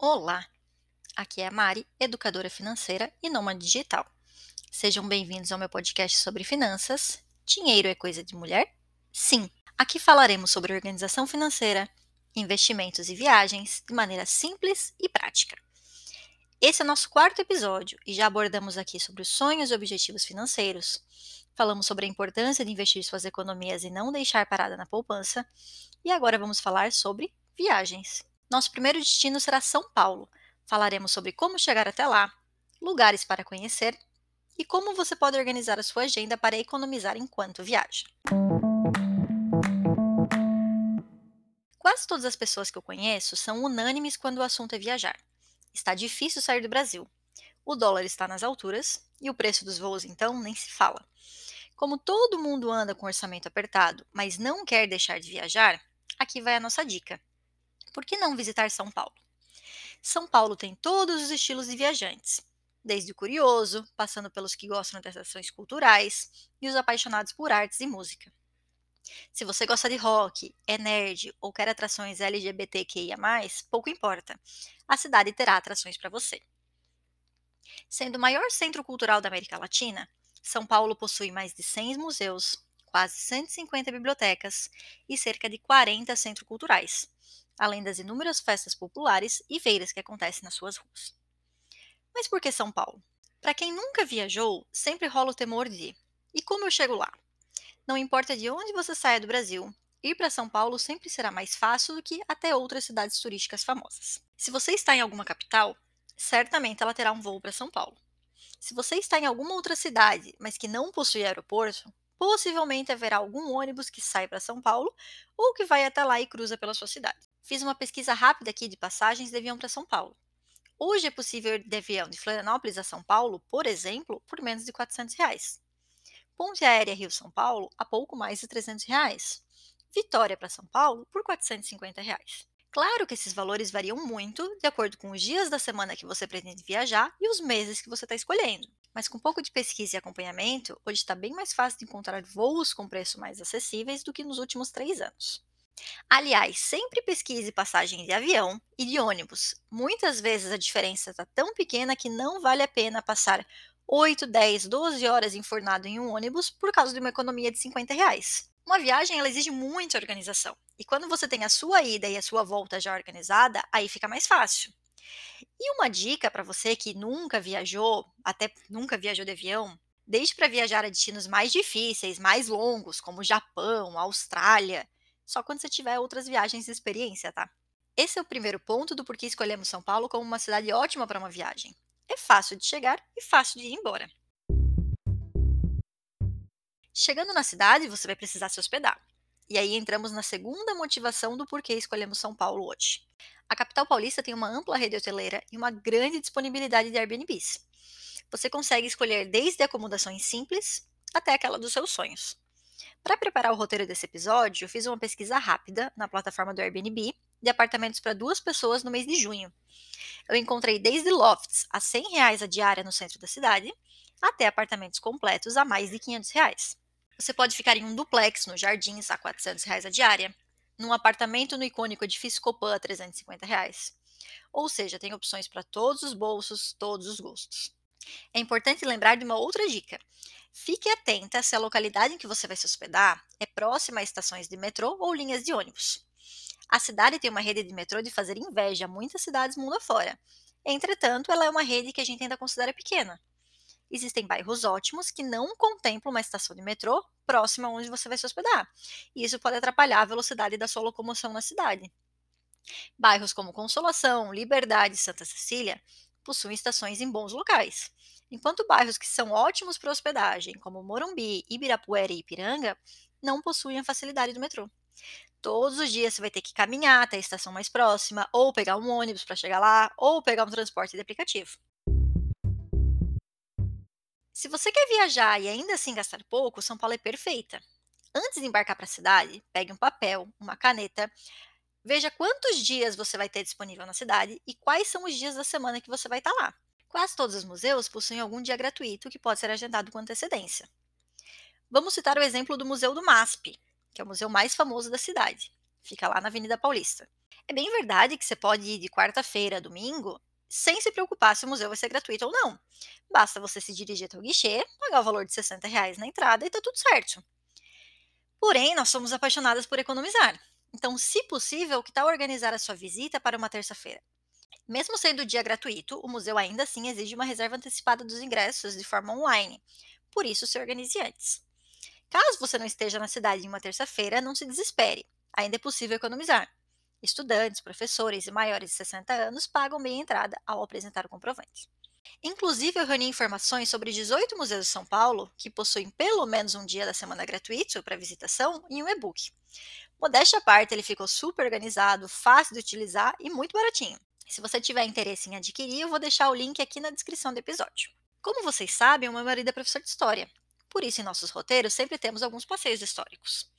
Olá! Aqui é a Mari, educadora financeira e nômade digital. Sejam bem-vindos ao meu podcast sobre finanças. Dinheiro é coisa de mulher? Sim! Aqui falaremos sobre organização financeira, investimentos e viagens de maneira simples e prática. Esse é o nosso quarto episódio e já abordamos aqui sobre os sonhos e objetivos financeiros. Falamos sobre a importância de investir suas economias e não deixar parada na poupança. E agora vamos falar sobre viagens. Nosso primeiro destino será São Paulo. Falaremos sobre como chegar até lá, lugares para conhecer e como você pode organizar a sua agenda para economizar enquanto viaja. Quase todas as pessoas que eu conheço são unânimes quando o assunto é viajar. Está difícil sair do Brasil. O dólar está nas alturas e o preço dos voos, então, nem se fala. Como todo mundo anda com orçamento apertado, mas não quer deixar de viajar, aqui vai a nossa dica. Por que não visitar São Paulo? São Paulo tem todos os estilos de viajantes, desde o curioso, passando pelos que gostam de atrações culturais e os apaixonados por artes e música. Se você gosta de rock, é nerd ou quer atrações LGBTQIA, pouco importa. A cidade terá atrações para você. Sendo o maior centro cultural da América Latina, São Paulo possui mais de 100 museus, quase 150 bibliotecas e cerca de 40 centros culturais, além das inúmeras festas populares e feiras que acontecem nas suas ruas. Mas por que São Paulo? Para quem nunca viajou, sempre rola o temor de: e como eu chego lá? Não importa de onde você saia do Brasil, ir para São Paulo sempre será mais fácil do que até outras cidades turísticas famosas. Se você está em alguma capital, certamente ela terá um voo para São Paulo. Se você está em alguma outra cidade, mas que não possui aeroporto, possivelmente haverá algum ônibus que sai para São Paulo ou que vai até lá e cruza pela sua cidade. Fiz uma pesquisa rápida aqui de passagens de avião para São Paulo. Hoje é possível ir de avião de Florianópolis a São Paulo, por exemplo, por menos de 400 reais. Ponte Aérea Rio-São Paulo a pouco mais de 300 reais. Vitória para São Paulo por 450 reais. Claro que esses valores variam muito de acordo com os dias da semana que você pretende viajar e os meses que você está escolhendo. Mas com um pouco de pesquisa e acompanhamento, hoje está bem mais fácil de encontrar voos com preço mais acessíveis do que nos últimos três anos. Aliás, sempre pesquise passagens de avião e de ônibus. Muitas vezes a diferença está tão pequena que não vale a pena passar 8, 10, 12 horas enfornado em um ônibus por causa de uma economia de 50 reais. Uma viagem ela exige muita organização. E quando você tem a sua ida e a sua volta já organizada, aí fica mais fácil. E uma dica para você que nunca viajou, até nunca viajou de avião, deixe para viajar a destinos mais difíceis, mais longos, como Japão, Austrália, só quando você tiver outras viagens de experiência, tá? Esse é o primeiro ponto do porquê escolhemos São Paulo como uma cidade ótima para uma viagem é fácil de chegar e fácil de ir embora. Chegando na cidade, você vai precisar se hospedar. E aí entramos na segunda motivação do porquê escolhemos São Paulo hoje. A capital paulista tem uma ampla rede hoteleira e uma grande disponibilidade de Airbnbs. Você consegue escolher desde acomodações simples até aquela dos seus sonhos. Para preparar o roteiro desse episódio, eu fiz uma pesquisa rápida na plataforma do Airbnb de apartamentos para duas pessoas no mês de junho. Eu encontrei desde lofts a 100 reais a diária no centro da cidade, até apartamentos completos a mais de 500 reais. Você pode ficar em um duplex nos jardins a 400 reais a diária, num apartamento no icônico edifício Copan a 350 reais. Ou seja, tem opções para todos os bolsos, todos os gostos. É importante lembrar de uma outra dica. Fique atenta se a localidade em que você vai se hospedar é próxima a estações de metrô ou linhas de ônibus. A cidade tem uma rede de metrô de fazer inveja a muitas cidades mundo afora. Entretanto, ela é uma rede que a gente ainda considera pequena. Existem bairros ótimos que não contemplam uma estação de metrô próxima onde você vai se hospedar, e isso pode atrapalhar a velocidade da sua locomoção na cidade. Bairros como Consolação, Liberdade e Santa Cecília possuem estações em bons locais, enquanto bairros que são ótimos para hospedagem, como Morumbi, Ibirapuera e Ipiranga, não possuem a facilidade do metrô. Todos os dias você vai ter que caminhar até a estação mais próxima, ou pegar um ônibus para chegar lá, ou pegar um transporte de aplicativo. Se você quer viajar e ainda assim gastar pouco, São Paulo é perfeita. Antes de embarcar para a cidade, pegue um papel, uma caneta, veja quantos dias você vai ter disponível na cidade e quais são os dias da semana que você vai estar lá. Quase todos os museus possuem algum dia gratuito que pode ser agendado com antecedência. Vamos citar o exemplo do Museu do MASP, que é o museu mais famoso da cidade. Fica lá na Avenida Paulista. É bem verdade que você pode ir de quarta-feira a domingo sem se preocupar se o museu vai ser gratuito ou não. Basta você se dirigir até o guichê, pagar o valor de 60 reais na entrada e tá tudo certo. Porém, nós somos apaixonadas por economizar. Então, se possível, que tal organizar a sua visita para uma terça-feira? Mesmo sendo o dia gratuito, o museu ainda assim exige uma reserva antecipada dos ingressos de forma online. Por isso, se organize antes. Caso você não esteja na cidade em uma terça-feira, não se desespere. Ainda é possível economizar. Estudantes, professores e maiores de 60 anos pagam meia entrada ao apresentar o comprovante. Inclusive, eu reuni informações sobre 18 museus de São Paulo que possuem pelo menos um dia da semana gratuito para visitação em um e-book. Modéstia à parte, ele ficou super organizado, fácil de utilizar e muito baratinho. Se você tiver interesse em adquirir, eu vou deixar o link aqui na descrição do episódio. Como vocês sabem, o meu marido é professor de história. Por isso, em nossos roteiros, sempre temos alguns passeios históricos.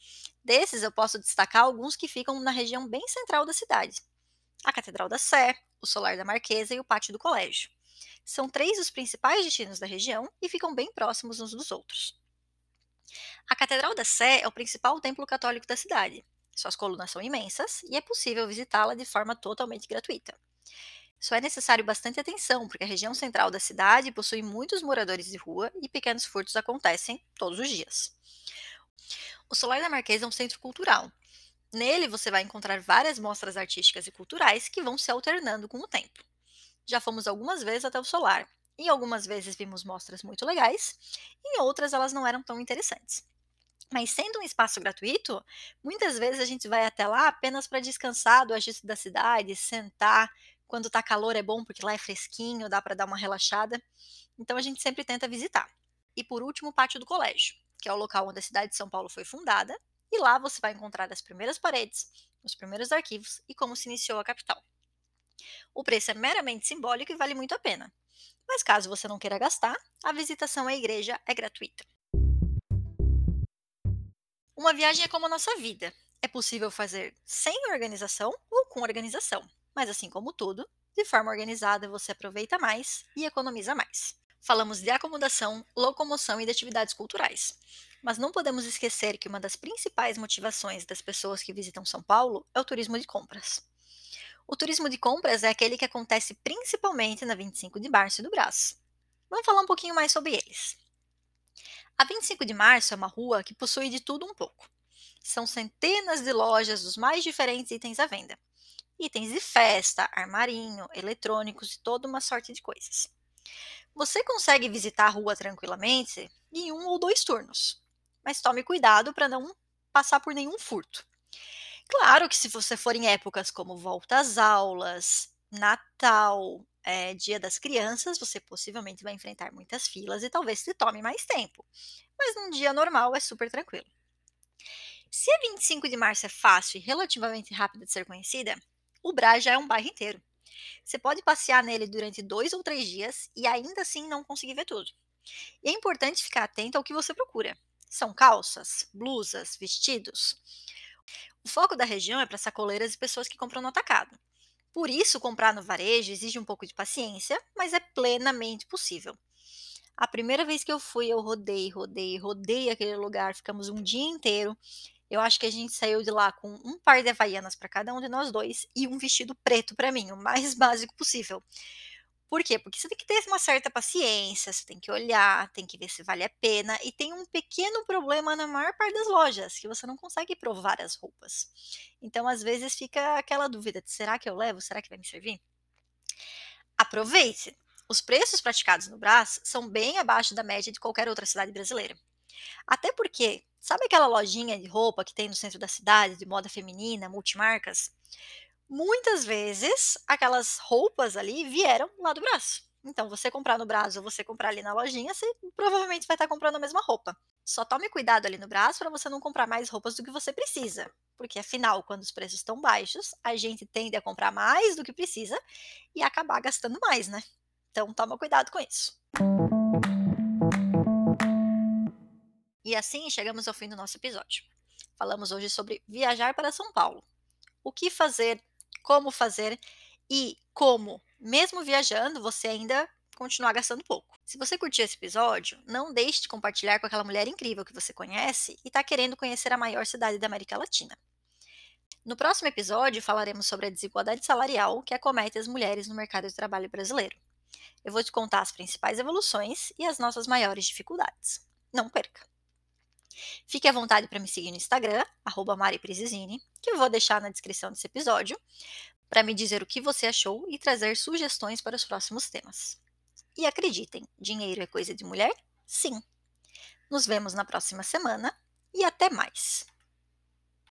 Desses, eu posso destacar alguns que ficam na região bem central da cidade: a Catedral da Sé, o Solar da Marquesa e o Pátio do Colégio. São três dos principais destinos da região e ficam bem próximos uns dos outros. A Catedral da Sé é o principal templo católico da cidade. Suas colunas são imensas e é possível visitá-la de forma totalmente gratuita. Só é necessário bastante atenção, porque a região central da cidade possui muitos moradores de rua e pequenos furtos acontecem todos os dias. O Solar da Marquesa é um centro cultural. Nele você vai encontrar várias mostras artísticas e culturais que vão se alternando com o tempo. Já fomos algumas vezes até o Solar, e algumas vezes vimos mostras muito legais, em outras elas não eram tão interessantes. Mas sendo um espaço gratuito, muitas vezes a gente vai até lá apenas para descansar do agito da cidade, sentar, quando tá calor é bom porque lá é fresquinho, dá para dar uma relaxada. Então a gente sempre tenta visitar. E por último, o pátio do colégio, que é o local onde a cidade de São Paulo foi fundada, e lá você vai encontrar as primeiras paredes, os primeiros arquivos e como se iniciou a capital. O preço é meramente simbólico e vale muito a pena. Mas caso você não queira gastar, a visitação à igreja é gratuita. Uma viagem é como a nossa vida. É possível fazer sem organização ou com organização. Mas assim como tudo, de forma organizada você aproveita mais e economiza mais. Falamos de acomodação, locomoção e de atividades culturais. Mas não podemos esquecer que uma das principais motivações das pessoas que visitam São Paulo é o turismo de compras. O turismo de compras é aquele que acontece principalmente na 25 de março do Brás. Vamos falar um pouquinho mais sobre eles. A 25 de março é uma rua que possui de tudo um pouco. São centenas de lojas dos mais diferentes itens à venda itens de festa, armarinho, eletrônicos e toda uma sorte de coisas. Você consegue visitar a rua tranquilamente em um ou dois turnos, mas tome cuidado para não passar por nenhum furto. Claro que se você for em épocas como volta às aulas, Natal, é, Dia das Crianças, você possivelmente vai enfrentar muitas filas e talvez se tome mais tempo. Mas num dia normal é super tranquilo. Se a 25 de março é fácil e relativamente rápida de ser conhecida, o Brás já é um bairro inteiro. Você pode passear nele durante dois ou três dias e ainda assim não conseguir ver tudo. E é importante ficar atento ao que você procura. São calças, blusas, vestidos. O foco da região é para sacoleiras e pessoas que compram no atacado. Por isso, comprar no varejo exige um pouco de paciência, mas é plenamente possível. A primeira vez que eu fui, eu rodei, rodei, rodei aquele lugar, ficamos um dia inteiro eu acho que a gente saiu de lá com um par de havaianas para cada um de nós dois e um vestido preto para mim, o mais básico possível. Por quê? Porque você tem que ter uma certa paciência, você tem que olhar, tem que ver se vale a pena. E tem um pequeno problema na maior parte das lojas, que você não consegue provar as roupas. Então, às vezes, fica aquela dúvida: de, será que eu levo? Será que vai me servir? Aproveite! Os preços praticados no Brás são bem abaixo da média de qualquer outra cidade brasileira. Até porque, sabe aquela lojinha de roupa que tem no centro da cidade, de moda feminina, multimarcas? Muitas vezes, aquelas roupas ali vieram lá do braço. Então, você comprar no braço ou você comprar ali na lojinha, você provavelmente vai estar comprando a mesma roupa. Só tome cuidado ali no braço para você não comprar mais roupas do que você precisa. Porque, afinal, quando os preços estão baixos, a gente tende a comprar mais do que precisa e acabar gastando mais, né? Então, toma cuidado com isso. E assim chegamos ao fim do nosso episódio. Falamos hoje sobre viajar para São Paulo. O que fazer, como fazer e como, mesmo viajando, você ainda continuar gastando pouco. Se você curtiu esse episódio, não deixe de compartilhar com aquela mulher incrível que você conhece e está querendo conhecer a maior cidade da América Latina. No próximo episódio, falaremos sobre a desigualdade salarial que acomete as mulheres no mercado de trabalho brasileiro. Eu vou te contar as principais evoluções e as nossas maiores dificuldades. Não perca! Fique à vontade para me seguir no Instagram, @mariprezizini, que eu vou deixar na descrição desse episódio, para me dizer o que você achou e trazer sugestões para os próximos temas. E acreditem, dinheiro é coisa de mulher? Sim! Nos vemos na próxima semana e até mais!